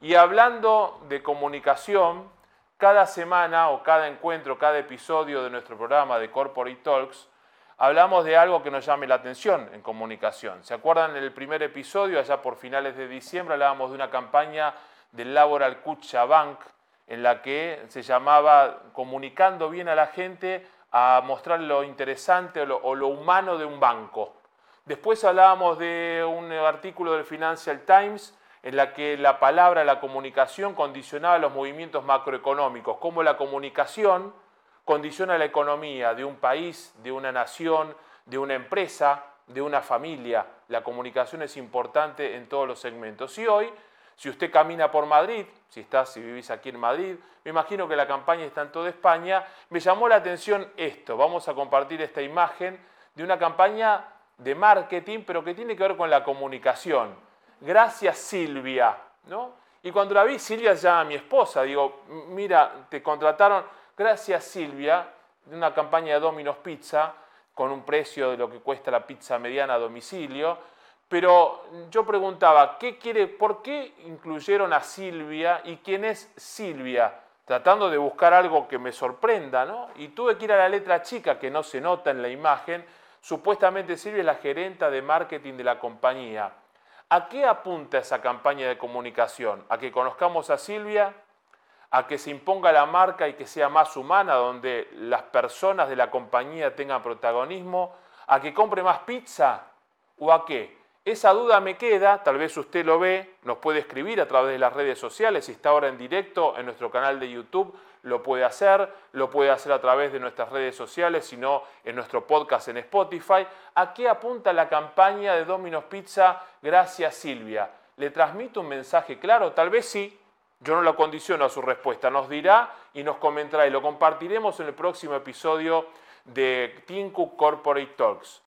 Y hablando de comunicación, cada semana o cada encuentro, cada episodio de nuestro programa de Corporate Talks, hablamos de algo que nos llame la atención en comunicación. ¿Se acuerdan en el primer episodio, allá por finales de diciembre, hablábamos de una campaña del Laboral Kucha Bank en la que se llamaba comunicando bien a la gente a mostrar lo interesante o lo, o lo humano de un banco. Después hablábamos de un artículo del Financial Times en la que la palabra, la comunicación condicionaba los movimientos macroeconómicos, cómo la comunicación condiciona la economía de un país, de una nación, de una empresa, de una familia. La comunicación es importante en todos los segmentos. Y hoy, si usted camina por Madrid, si estás, si vivís aquí en Madrid, me imagino que la campaña está en toda España, me llamó la atención esto. Vamos a compartir esta imagen de una campaña de marketing, pero que tiene que ver con la comunicación gracias Silvia, ¿no? Y cuando la vi, Silvia llama mi esposa, digo, mira, te contrataron, gracias Silvia, de una campaña de Domino's Pizza, con un precio de lo que cuesta la pizza mediana a domicilio, pero yo preguntaba, ¿qué quiere, ¿por qué incluyeron a Silvia y quién es Silvia? Tratando de buscar algo que me sorprenda, ¿no? Y tuve que ir a la letra chica, que no se nota en la imagen. Supuestamente Silvia es la gerenta de marketing de la compañía. ¿A qué apunta esa campaña de comunicación? ¿A que conozcamos a Silvia? ¿A que se imponga la marca y que sea más humana, donde las personas de la compañía tengan protagonismo? ¿A que compre más pizza? ¿O a qué? Esa duda me queda, tal vez usted lo ve, nos puede escribir a través de las redes sociales, si está ahora en directo en nuestro canal de YouTube, lo puede hacer, lo puede hacer a través de nuestras redes sociales, sino en nuestro podcast en Spotify. ¿A qué apunta la campaña de Domino's Pizza? Gracias Silvia. ¿Le transmito un mensaje claro? Tal vez sí. Yo no lo condiciono a su respuesta. Nos dirá y nos comentará y lo compartiremos en el próximo episodio de Tinku Corporate Talks.